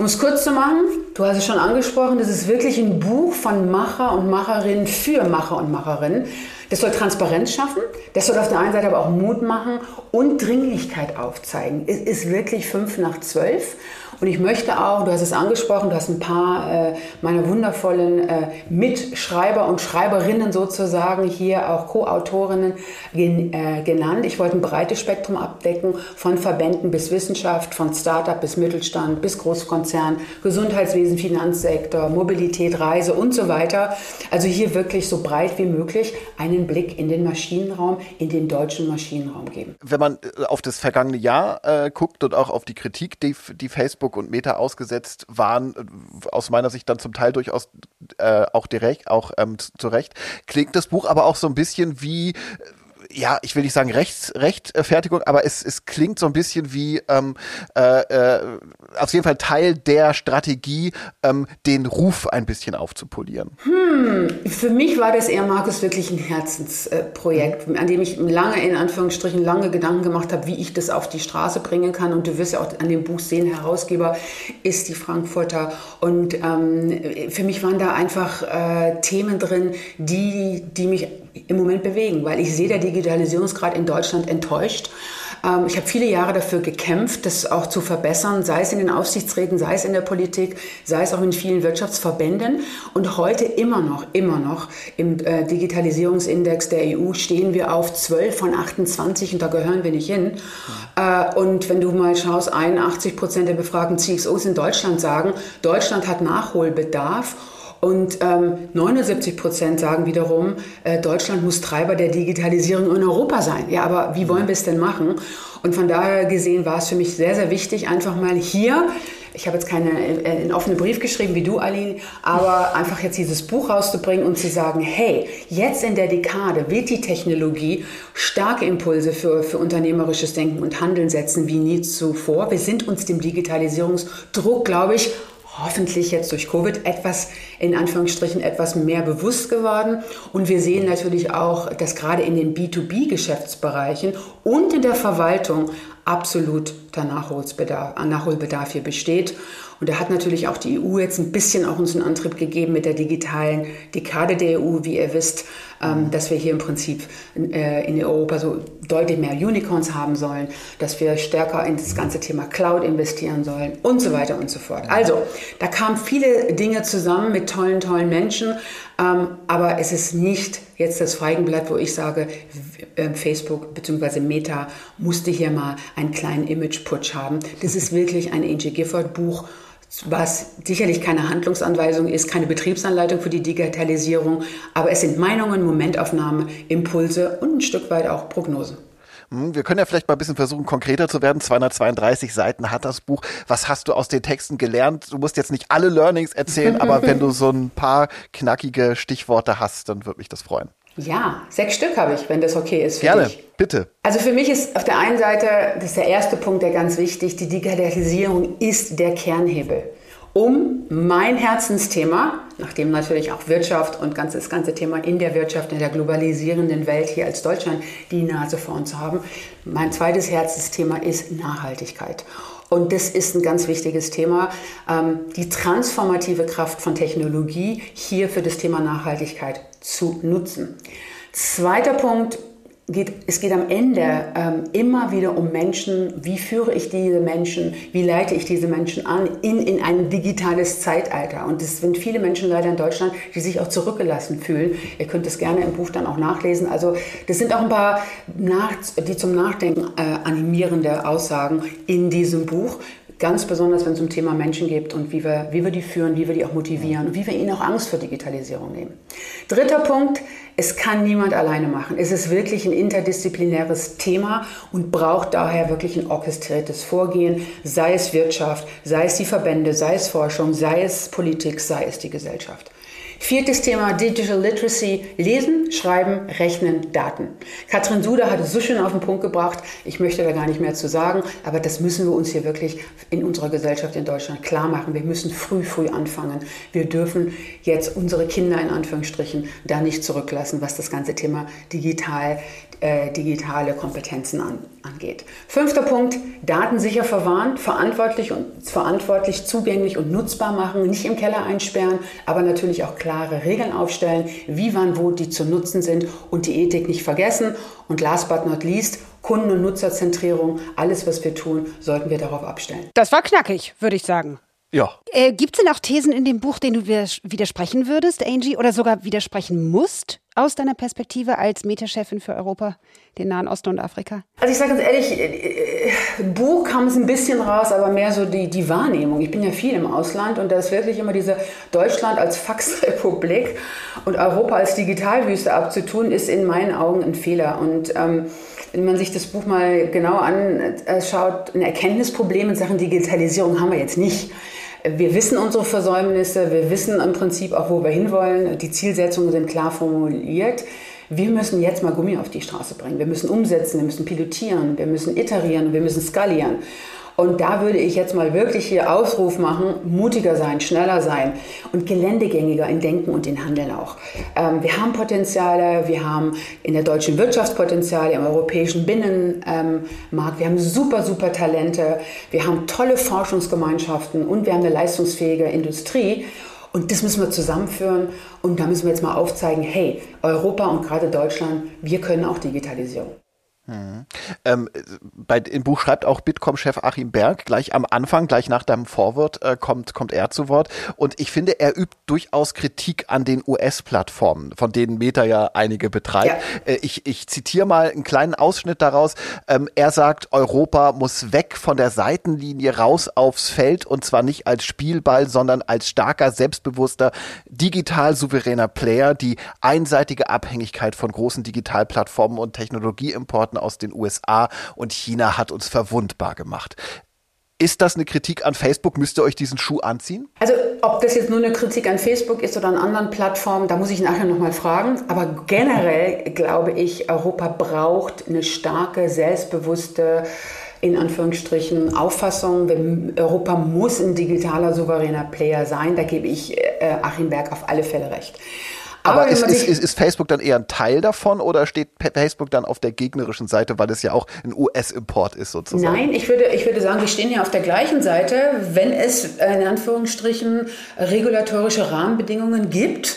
um es kurz zu machen, du hast es schon angesprochen, das ist wirklich ein Buch von Macher und Macherinnen für Macher und Macherinnen. Das soll Transparenz schaffen, das soll auf der einen Seite aber auch Mut machen und Dringlichkeit aufzeigen. Es ist wirklich fünf nach zwölf und ich möchte auch, du hast es angesprochen, du hast ein paar äh, meiner wundervollen äh, Mitschreiber und Schreiberinnen sozusagen hier auch Co-Autorinnen gen, äh, genannt. Ich wollte ein breites Spektrum abdecken, von Verbänden bis Wissenschaft, von Startup bis Mittelstand bis Großkonzern, Gesundheitswesen, Finanzsektor, Mobilität, Reise und so weiter. Also hier wirklich so breit wie möglich einen Blick in den Maschinenraum, in den deutschen Maschinenraum geben. Wenn man äh, auf das vergangene Jahr äh, guckt und auch auf die Kritik, die, die Facebook Facebook und Meta ausgesetzt waren, äh, aus meiner Sicht dann zum Teil durchaus äh, auch direkt, auch ähm, zu Recht, klingt das Buch aber auch so ein bisschen wie ja, ich will nicht sagen Rechts, Rechtfertigung, aber es, es klingt so ein bisschen wie ähm, äh, äh, auf jeden Fall Teil der Strategie, ähm, den Ruf ein bisschen aufzupolieren. Hm, für mich war das eher, Markus, wirklich ein Herzensprojekt, mhm. an dem ich lange, in Anführungsstrichen, lange Gedanken gemacht habe, wie ich das auf die Straße bringen kann. Und du wirst ja auch an dem Buch sehen, Herausgeber ist die Frankfurter. Und ähm, für mich waren da einfach äh, Themen drin, die, die mich im Moment bewegen, weil ich sehe, der Digitalisierungsgrad in Deutschland enttäuscht. Ähm, ich habe viele Jahre dafür gekämpft, das auch zu verbessern, sei es in den Aufsichtsräten, sei es in der Politik, sei es auch in vielen Wirtschaftsverbänden. Und heute immer noch, immer noch im äh, Digitalisierungsindex der EU stehen wir auf 12 von 28 und da gehören wir nicht hin. Äh, und wenn du mal schaust, 81 Prozent der befragten CXOs in Deutschland sagen, Deutschland hat Nachholbedarf. Und ähm, 79 Prozent sagen wiederum, äh, Deutschland muss Treiber der Digitalisierung in Europa sein. Ja, aber wie wollen wir es denn machen? Und von daher gesehen war es für mich sehr, sehr wichtig, einfach mal hier ich habe jetzt keinen äh, offenen Brief geschrieben wie du, Aline, aber einfach jetzt dieses Buch rauszubringen und zu sagen, hey, jetzt in der Dekade wird die Technologie starke Impulse für, für unternehmerisches Denken und Handeln setzen wie nie zuvor. Wir sind uns dem Digitalisierungsdruck, glaube ich, hoffentlich jetzt durch Covid etwas, in Anführungsstrichen, etwas mehr bewusst geworden. Und wir sehen natürlich auch, dass gerade in den B2B-Geschäftsbereichen und in der Verwaltung absolut der Nachholbedarf, Nachholbedarf hier besteht. Und da hat natürlich auch die EU jetzt ein bisschen auch uns einen Antrieb gegeben mit der digitalen Dekade der EU, wie ihr wisst, ähm, dass wir hier im Prinzip äh, in Europa so deutlich mehr Unicorns haben sollen, dass wir stärker in das ganze Thema Cloud investieren sollen und so weiter und so fort. Also, da kamen viele Dinge zusammen mit tollen, tollen Menschen, ähm, aber es ist nicht jetzt das Feigenblatt, wo ich sage, äh, Facebook bzw. Meta musste hier mal einen kleinen Image-Putsch haben. Das ist wirklich ein Angie Gifford-Buch was sicherlich keine Handlungsanweisung ist, keine Betriebsanleitung für die Digitalisierung, aber es sind Meinungen, Momentaufnahmen, Impulse und ein Stück weit auch Prognosen. Hm, wir können ja vielleicht mal ein bisschen versuchen, konkreter zu werden. 232 Seiten hat das Buch. Was hast du aus den Texten gelernt? Du musst jetzt nicht alle Learnings erzählen, aber wenn du so ein paar knackige Stichworte hast, dann würde mich das freuen. Ja, sechs Stück habe ich, wenn das okay ist für Gerne, dich. bitte. Also für mich ist auf der einen Seite, das ist der erste Punkt, der ganz wichtig, die Digitalisierung ist der Kernhebel um mein Herzensthema, nachdem natürlich auch Wirtschaft und das ganze Thema in der Wirtschaft, in der globalisierenden Welt hier als Deutschland die Nase vorn zu haben. Mein zweites Herzensthema ist Nachhaltigkeit. Und das ist ein ganz wichtiges Thema, ähm, die transformative Kraft von Technologie hier für das Thema Nachhaltigkeit zu nutzen. Zweiter Punkt, geht, es geht am Ende ähm, immer wieder um Menschen. Wie führe ich diese Menschen? Wie leite ich diese Menschen an in, in ein digitales Zeitalter? Und es sind viele Menschen leider in Deutschland, die sich auch zurückgelassen fühlen. Ihr könnt es gerne im Buch dann auch nachlesen. Also das sind auch ein paar, nach, die zum Nachdenken äh, animierende Aussagen in diesem Buch. Ganz besonders, wenn es um Thema Menschen geht und wie wir, wie wir die führen, wie wir die auch motivieren und wie wir ihnen auch Angst vor Digitalisierung nehmen. Dritter Punkt, es kann niemand alleine machen. Es ist wirklich ein interdisziplinäres Thema und braucht daher wirklich ein orchestriertes Vorgehen, sei es Wirtschaft, sei es die Verbände, sei es Forschung, sei es Politik, sei es die Gesellschaft. Viertes Thema Digital Literacy. Lesen, Schreiben, Rechnen, Daten. Katrin Suder hat es so schön auf den Punkt gebracht. Ich möchte da gar nicht mehr zu sagen, aber das müssen wir uns hier wirklich in unserer Gesellschaft in Deutschland klar machen. Wir müssen früh, früh anfangen. Wir dürfen jetzt unsere Kinder in Anführungsstrichen da nicht zurücklassen, was das ganze Thema digital, äh, digitale Kompetenzen an, angeht. Fünfter Punkt, Daten sicher verwahren, verantwortlich und verantwortlich zugänglich und nutzbar machen, nicht im Keller einsperren, aber natürlich auch klare Regeln aufstellen, wie wann wo die zu nutzen sind und die Ethik nicht vergessen. Und last but not least, Kunden- und Nutzerzentrierung, alles was wir tun, sollten wir darauf abstellen. Das war knackig, würde ich sagen. Ja. Äh, Gibt es denn auch Thesen in dem Buch, denen du widersprechen würdest, Angie, oder sogar widersprechen musst aus deiner Perspektive als Metachefin für Europa, den Nahen Osten und Afrika? Also ich sage ganz ehrlich, äh, Buch kam es ein bisschen raus, aber mehr so die, die Wahrnehmung. Ich bin ja viel im Ausland und da ist wirklich immer diese Deutschland als Faxrepublik und Europa als Digitalwüste abzutun, ist in meinen Augen ein Fehler. Und ähm, wenn man sich das Buch mal genau anschaut, ein Erkenntnisproblem in Sachen Digitalisierung haben wir jetzt nicht. Wir wissen unsere Versäumnisse, wir wissen im Prinzip auch, wo wir hinwollen. Die Zielsetzungen sind klar formuliert. Wir müssen jetzt mal Gummi auf die Straße bringen. Wir müssen umsetzen, wir müssen pilotieren, wir müssen iterieren, wir müssen skalieren. Und da würde ich jetzt mal wirklich hier Aufruf machen, mutiger sein, schneller sein und geländegängiger in Denken und in Handeln auch. Ähm, wir haben Potenziale, wir haben in der deutschen Wirtschaft Potenziale, im europäischen Binnenmarkt, wir haben super, super Talente, wir haben tolle Forschungsgemeinschaften und wir haben eine leistungsfähige Industrie. Und das müssen wir zusammenführen und da müssen wir jetzt mal aufzeigen, hey, Europa und gerade Deutschland, wir können auch Digitalisierung. Mhm. Ähm, bei, Im Buch schreibt auch Bitkom-Chef Achim Berg gleich am Anfang, gleich nach deinem Vorwort, äh, kommt, kommt er zu Wort. Und ich finde, er übt durchaus Kritik an den US-Plattformen, von denen Meta ja einige betreibt. Ja. Äh, ich, ich zitiere mal einen kleinen Ausschnitt daraus. Ähm, er sagt, Europa muss weg von der Seitenlinie raus aufs Feld und zwar nicht als Spielball, sondern als starker, selbstbewusster, digital souveräner Player. Die einseitige Abhängigkeit von großen Digitalplattformen und Technologieimporten aus den USA und China hat uns verwundbar gemacht. Ist das eine Kritik an Facebook? Müsst ihr euch diesen Schuh anziehen? Also ob das jetzt nur eine Kritik an Facebook ist oder an anderen Plattformen, da muss ich nachher nochmal fragen. Aber generell glaube ich, Europa braucht eine starke, selbstbewusste, in Anführungsstrichen Auffassung. Europa muss ein digitaler, souveräner Player sein. Da gebe ich äh, Achim Berg auf alle Fälle recht. Aber, Aber ist, ist, ist, ist, Facebook dann eher ein Teil davon oder steht Facebook dann auf der gegnerischen Seite, weil es ja auch ein US-Import ist sozusagen? Nein, ich würde, ich würde sagen, wir stehen ja auf der gleichen Seite, wenn es in Anführungsstrichen regulatorische Rahmenbedingungen gibt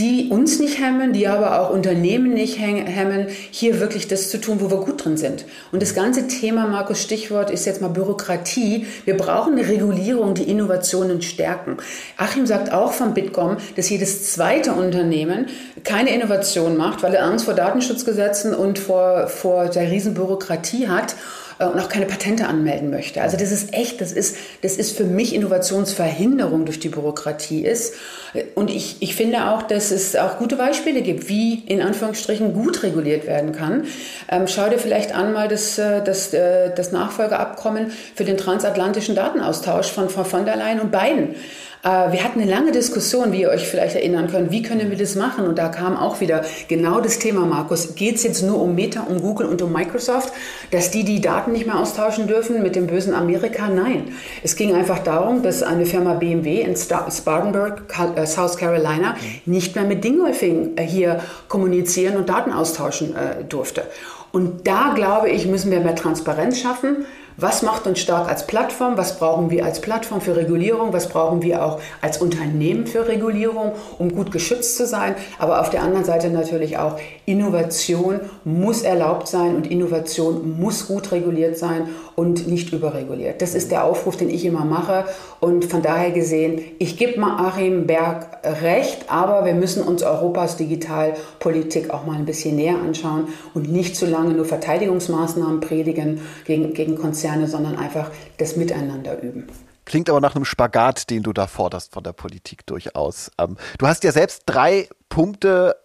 die uns nicht hemmen, die aber auch Unternehmen nicht hemmen, hier wirklich das zu tun, wo wir gut drin sind. Und das ganze Thema, Markus Stichwort, ist jetzt mal Bürokratie. Wir brauchen eine Regulierung, die Innovationen stärken. Achim sagt auch von Bitkom, dass jedes zweite Unternehmen keine Innovation macht, weil er Angst vor Datenschutzgesetzen und vor, vor der Riesenbürokratie hat. Äh, und auch keine Patente anmelden möchte. Also das ist echt, das ist, das ist für mich Innovationsverhinderung durch die Bürokratie ist. Und ich, ich finde auch, dass es auch gute Beispiele gibt, wie in Anführungsstrichen gut reguliert werden kann. Ähm, schau dir vielleicht an mal das, äh, das, äh, das Nachfolgeabkommen für den transatlantischen Datenaustausch von Frau von der Leyen und Biden. Äh, wir hatten eine lange Diskussion, wie ihr euch vielleicht erinnern könnt, wie können wir das machen? Und da kam auch wieder genau das Thema, Markus. Geht es jetzt nur um Meta, um Google und um Microsoft, dass die die Daten nicht mehr austauschen dürfen mit dem bösen Amerika? Nein. Es ging einfach darum, dass eine Firma BMW in Spartanburg, äh, South Carolina, nicht mehr mit Dingolfing äh, hier kommunizieren und Daten austauschen durfte. Und da, glaube ich, müssen wir mehr Transparenz schaffen. Was macht uns stark als Plattform? Was brauchen wir als Plattform für Regulierung? Was brauchen wir auch als Unternehmen für Regulierung, um gut geschützt zu sein? Aber auf der anderen Seite natürlich auch Innovation muss erlaubt sein und Innovation muss gut reguliert sein und nicht überreguliert. Das ist der Aufruf, den ich immer mache. Und von daher gesehen, ich gebe Achim Berg recht, aber wir müssen uns Europas Digitalpolitik auch mal ein bisschen näher anschauen und nicht zu lange nur Verteidigungsmaßnahmen predigen gegen, gegen Konzerne Konzerne, sondern einfach das Miteinander üben. Klingt aber nach einem Spagat, den du da forderst von der Politik durchaus. Ähm, du hast ja selbst drei Punkte,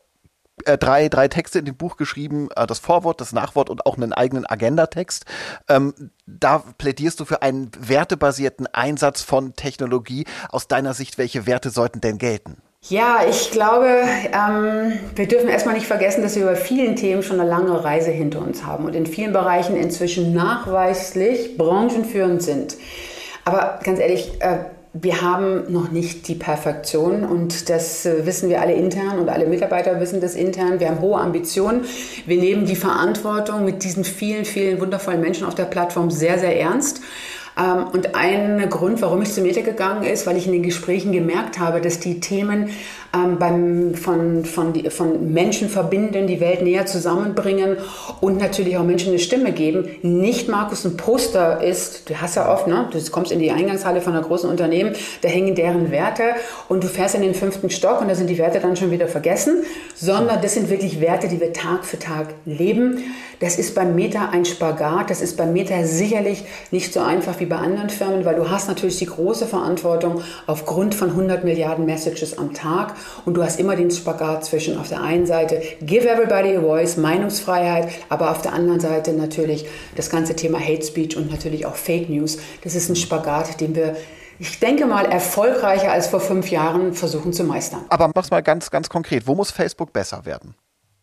äh, drei, drei Texte in dem Buch geschrieben, äh, das Vorwort, das Nachwort und auch einen eigenen Agendatext. Ähm, da plädierst du für einen wertebasierten Einsatz von Technologie. Aus deiner Sicht, welche Werte sollten denn gelten? Ja, ich glaube, ähm, wir dürfen erstmal nicht vergessen, dass wir bei vielen Themen schon eine lange Reise hinter uns haben und in vielen Bereichen inzwischen nachweislich branchenführend sind. Aber ganz ehrlich, äh, wir haben noch nicht die Perfektion und das äh, wissen wir alle intern und alle Mitarbeiter wissen das intern. Wir haben hohe Ambitionen. Wir nehmen die Verantwortung mit diesen vielen, vielen wundervollen Menschen auf der Plattform sehr, sehr ernst. Ähm, und ein Grund, warum ich zu Meta gegangen ist, weil ich in den Gesprächen gemerkt habe, dass die Themen ähm, beim, von, von, die, von Menschen verbinden, die Welt näher zusammenbringen und natürlich auch Menschen eine Stimme geben, nicht Markus ein Poster ist, du hast ja oft, ne? du kommst in die Eingangshalle von einer großen Unternehmen, da hängen deren Werte und du fährst in den fünften Stock und da sind die Werte dann schon wieder vergessen, sondern das sind wirklich Werte, die wir Tag für Tag leben. Das ist beim Meta ein Spagat, das ist beim Meta sicherlich nicht so einfach wie bei anderen Firmen, weil du hast natürlich die große Verantwortung aufgrund von 100 Milliarden Messages am Tag und du hast immer den Spagat zwischen auf der einen Seite give everybody a voice, Meinungsfreiheit, aber auf der anderen Seite natürlich das ganze Thema Hate Speech und natürlich auch Fake News. Das ist ein Spagat, den wir ich denke mal, erfolgreicher als vor fünf Jahren versuchen zu meistern. Aber mach's mal ganz, ganz konkret. Wo muss Facebook besser werden?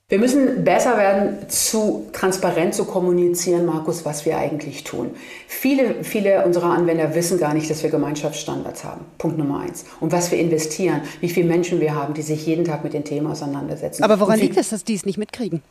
Wir müssen besser werden, zu transparent zu kommunizieren, Markus, was wir eigentlich tun. Viele, viele unserer Anwender wissen gar nicht, dass wir Gemeinschaftsstandards haben. Punkt Nummer eins. Und was wir investieren, wie viele Menschen wir haben, die sich jeden Tag mit den Themen auseinandersetzen. Aber woran liegt es, dass die es nicht mitkriegen?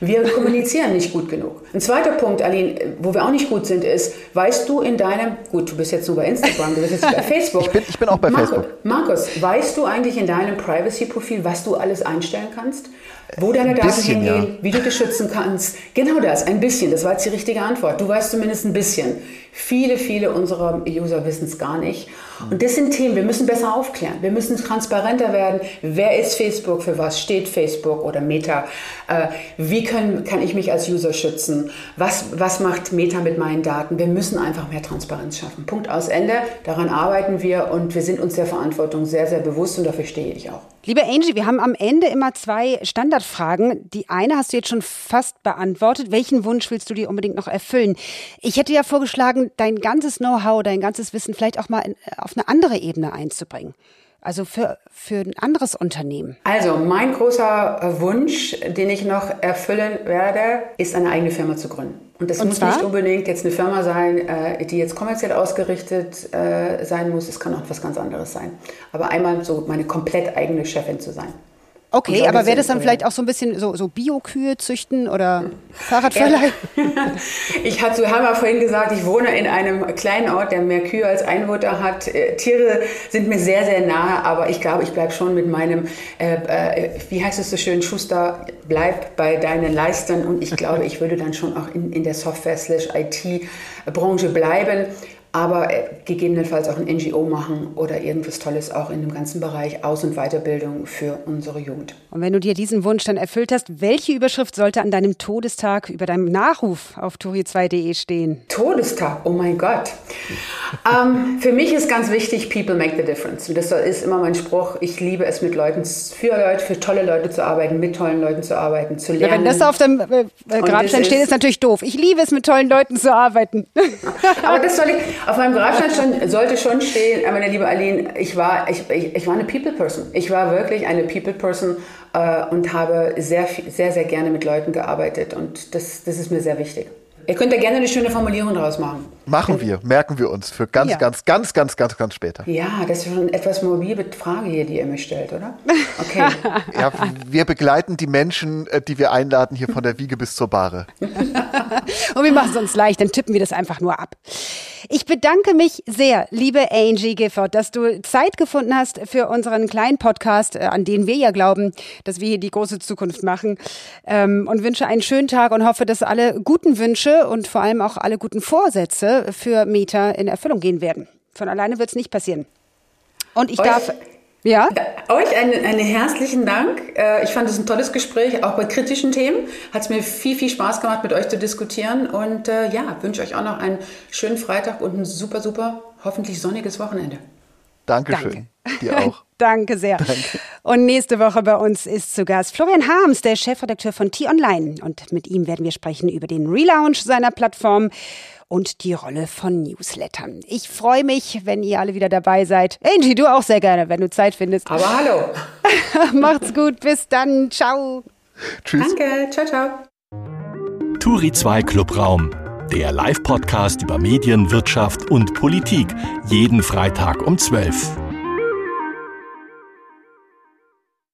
Wir kommunizieren nicht gut genug. Ein zweiter Punkt, Aline, wo wir auch nicht gut sind, ist, weißt du in deinem, gut, du bist jetzt nur bei Instagram, du bist jetzt bei Facebook. Ich bin, ich bin auch bei Markus, Facebook. Markus, weißt du eigentlich in deinem Privacy-Profil, was du alles einstellen kannst? Wo deine Daten bisschen, hingehen, ja. wie du dich schützen kannst. Genau das, ein bisschen. Das war jetzt die richtige Antwort. Du weißt zumindest ein bisschen. Viele, viele unserer User wissen es gar nicht. Und das sind Themen, wir müssen besser aufklären. Wir müssen transparenter werden. Wer ist Facebook? Für was steht Facebook oder Meta? Äh, wie können, kann ich mich als User schützen? Was, was macht Meta mit meinen Daten? Wir müssen einfach mehr Transparenz schaffen. Punkt aus Ende. Daran arbeiten wir und wir sind uns der Verantwortung sehr, sehr bewusst und dafür stehe ich auch. Liebe Angie, wir haben am Ende immer zwei Standardfragen. Die eine hast du jetzt schon fast beantwortet. Welchen Wunsch willst du dir unbedingt noch erfüllen? Ich hätte ja vorgeschlagen, dein ganzes Know-how, dein ganzes Wissen vielleicht auch mal in, auf eine andere Ebene einzubringen. Also für, für ein anderes Unternehmen. Also mein großer Wunsch, den ich noch erfüllen werde, ist eine eigene Firma zu gründen. Und das Und muss zwar? nicht unbedingt jetzt eine Firma sein, äh, die jetzt kommerziell ausgerichtet äh, sein muss. Es kann auch was ganz anderes sein. Aber einmal so meine komplett eigene Chefin zu sein. Okay, aber wäre das dann vielleicht auch so ein bisschen so, so Bio-Kühe züchten oder Fahrradverleih? ich hatte, haben ja vorhin gesagt, ich wohne in einem kleinen Ort, der mehr Kühe als Einwohner hat. Äh, Tiere sind mir sehr, sehr nahe, aber ich glaube, ich bleibe schon mit meinem, äh, äh, wie heißt es so schön, Schuster, bleib bei deinen Leistern und ich glaube, ich würde dann schon auch in, in der Software-IT-Branche bleiben aber äh, gegebenenfalls auch ein NGO machen oder irgendwas Tolles auch in dem ganzen Bereich Aus- und Weiterbildung für unsere Jugend. Und wenn du dir diesen Wunsch dann erfüllt hast, welche Überschrift sollte an deinem Todestag über deinem Nachruf auf tori2.de stehen? Todestag, oh mein Gott. ähm, für mich ist ganz wichtig, People make the difference. Und das ist immer mein Spruch. Ich liebe es, mit Leuten, für Leute, für tolle Leute zu arbeiten, mit tollen Leuten zu arbeiten, zu lernen. Ja, wenn das auf dem äh, Grabstein steht, ist natürlich doof. Ich liebe es, mit tollen Leuten zu arbeiten. aber das soll ich Auf meinem Grabstein sollte schon stehen, meine liebe Aline, ich war, ich, ich, ich war eine People Person. Ich war wirklich eine People Person äh, und habe sehr, sehr, sehr gerne mit Leuten gearbeitet und das, das ist mir sehr wichtig. Ihr könnt da gerne eine schöne Formulierung draus machen. Machen wir, merken wir uns für ganz, ja. ganz, ganz, ganz, ganz, ganz später. Ja, das ist schon eine etwas morbide Frage hier, die ihr mir stellt, oder? Okay. ja, wir begleiten die Menschen, äh, die wir einladen, hier von der Wiege bis zur Bahre. Und wir machen es uns leicht, dann tippen wir das einfach nur ab. Ich bedanke mich sehr, liebe Angie Gifford, dass du Zeit gefunden hast für unseren kleinen Podcast, äh, an den wir ja glauben, dass wir hier die große Zukunft machen. Ähm, und wünsche einen schönen Tag und hoffe, dass alle guten Wünsche und vor allem auch alle guten Vorsätze für Meta in Erfüllung gehen werden. Von alleine wird es nicht passieren. Und ich Euch darf ja. Euch einen, einen herzlichen Dank. Äh, ich fand es ein tolles Gespräch, auch bei kritischen Themen. Hat es mir viel, viel Spaß gemacht, mit euch zu diskutieren. Und äh, ja, wünsche euch auch noch einen schönen Freitag und ein super, super, hoffentlich sonniges Wochenende. Dankeschön. Danke. Dir auch. Danke sehr. Danke. Und nächste Woche bei uns ist zu Gast Florian Harms, der Chefredakteur von T-Online. Und mit ihm werden wir sprechen über den Relaunch seiner Plattform und die Rolle von Newslettern. Ich freue mich, wenn ihr alle wieder dabei seid. Angie, du auch sehr gerne, wenn du Zeit findest. Aber hallo. Macht's gut, bis dann. Ciao. Tschüss. Danke, ciao, ciao. Turi 2 Clubraum, der Live-Podcast über Medien, Wirtschaft und Politik. Jeden Freitag um 12.